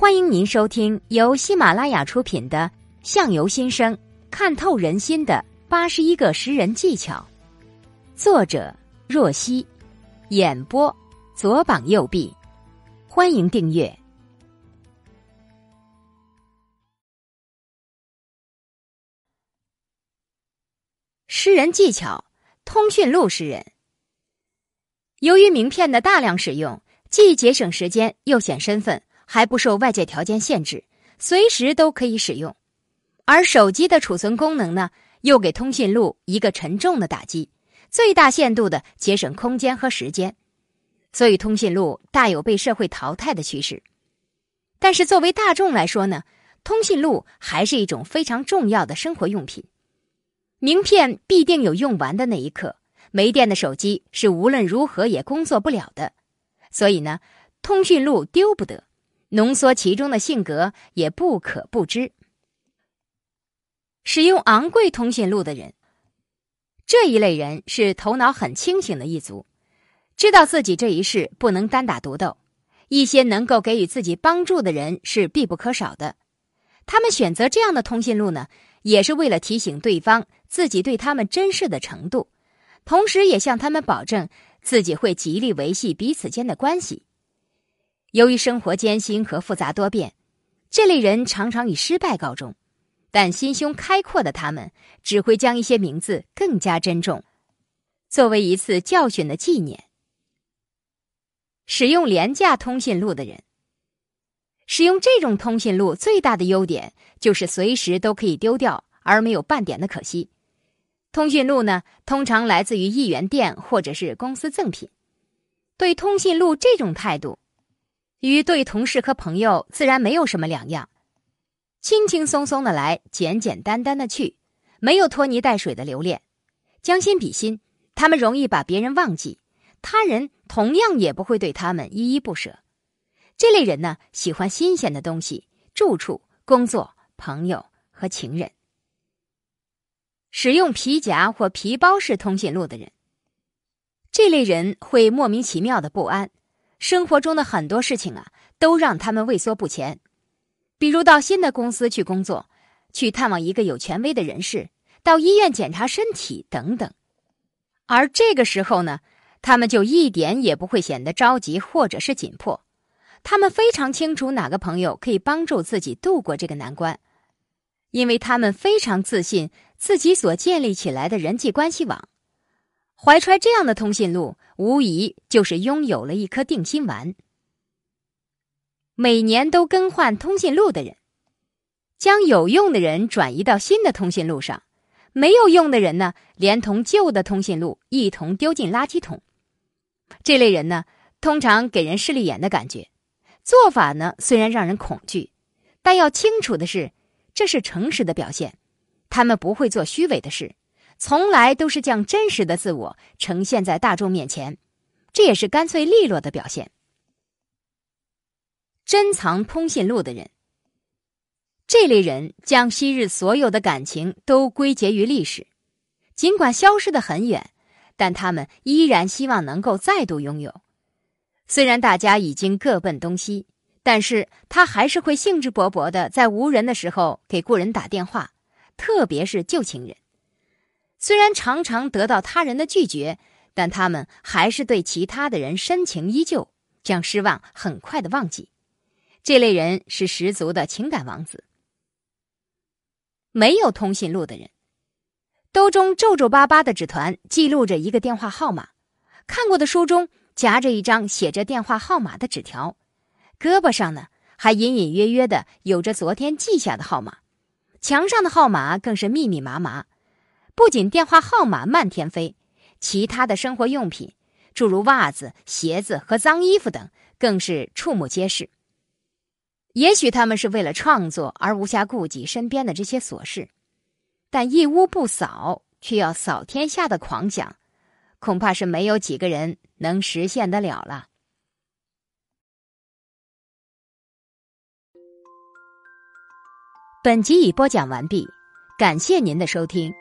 欢迎您收听由喜马拉雅出品的《相由心生，看透人心的八十一个识人技巧》，作者若曦，演播左膀右臂。欢迎订阅。识人技巧：通讯录识人。由于名片的大量使用，既节省时间，又显身份。还不受外界条件限制，随时都可以使用。而手机的储存功能呢，又给通讯录一个沉重的打击，最大限度的节省空间和时间。所以，通讯录大有被社会淘汰的趋势。但是，作为大众来说呢，通讯录还是一种非常重要的生活用品。名片必定有用完的那一刻，没电的手机是无论如何也工作不了的。所以呢，通讯录丢不得。浓缩其中的性格也不可不知。使用昂贵通讯录的人，这一类人是头脑很清醒的一族，知道自己这一世不能单打独斗，一些能够给予自己帮助的人是必不可少的。他们选择这样的通讯录呢，也是为了提醒对方自己对他们珍视的程度，同时也向他们保证自己会极力维系彼此间的关系。由于生活艰辛和复杂多变，这类人常常以失败告终。但心胸开阔的他们，只会将一些名字更加珍重，作为一次教训的纪念。使用廉价通讯录的人，使用这种通讯录最大的优点就是随时都可以丢掉，而没有半点的可惜。通讯录呢，通常来自于一元店或者是公司赠品。对通讯录这种态度。与对同事和朋友自然没有什么两样，轻轻松松的来，简简单单的去，没有拖泥带水的留恋，将心比心，他们容易把别人忘记，他人同样也不会对他们依依不舍。这类人呢，喜欢新鲜的东西，住处、工作、朋友和情人。使用皮夹或皮包式通讯录的人，这类人会莫名其妙的不安。生活中的很多事情啊，都让他们畏缩不前，比如到新的公司去工作，去探望一个有权威的人士，到医院检查身体等等。而这个时候呢，他们就一点也不会显得着急或者是紧迫，他们非常清楚哪个朋友可以帮助自己度过这个难关，因为他们非常自信自己所建立起来的人际关系网。怀揣这样的通讯录，无疑就是拥有了一颗定心丸。每年都更换通讯录的人，将有用的人转移到新的通讯录上，没有用的人呢，连同旧的通讯录一同丢进垃圾桶。这类人呢，通常给人势利眼的感觉，做法呢虽然让人恐惧，但要清楚的是，这是诚实的表现，他们不会做虚伪的事。从来都是将真实的自我呈现在大众面前，这也是干脆利落的表现。珍藏通讯录的人，这类人将昔日所有的感情都归结于历史，尽管消失的很远，但他们依然希望能够再度拥有。虽然大家已经各奔东西，但是他还是会兴致勃勃的在无人的时候给故人打电话，特别是旧情人。虽然常常得到他人的拒绝，但他们还是对其他的人深情依旧，将失望很快的忘记。这类人是十足的情感王子。没有通讯录的人，兜中皱皱巴巴的纸团记录着一个电话号码，看过的书中夹着一张写着电话号码的纸条，胳膊上呢还隐隐约约的有着昨天记下的号码，墙上的号码更是密密麻麻。不仅电话号码漫天飞，其他的生活用品，诸如袜子、鞋子和脏衣服等，更是触目皆是。也许他们是为了创作而无暇顾及身边的这些琐事，但一屋不扫却要扫天下的狂想，恐怕是没有几个人能实现得了了。本集已播讲完毕，感谢您的收听。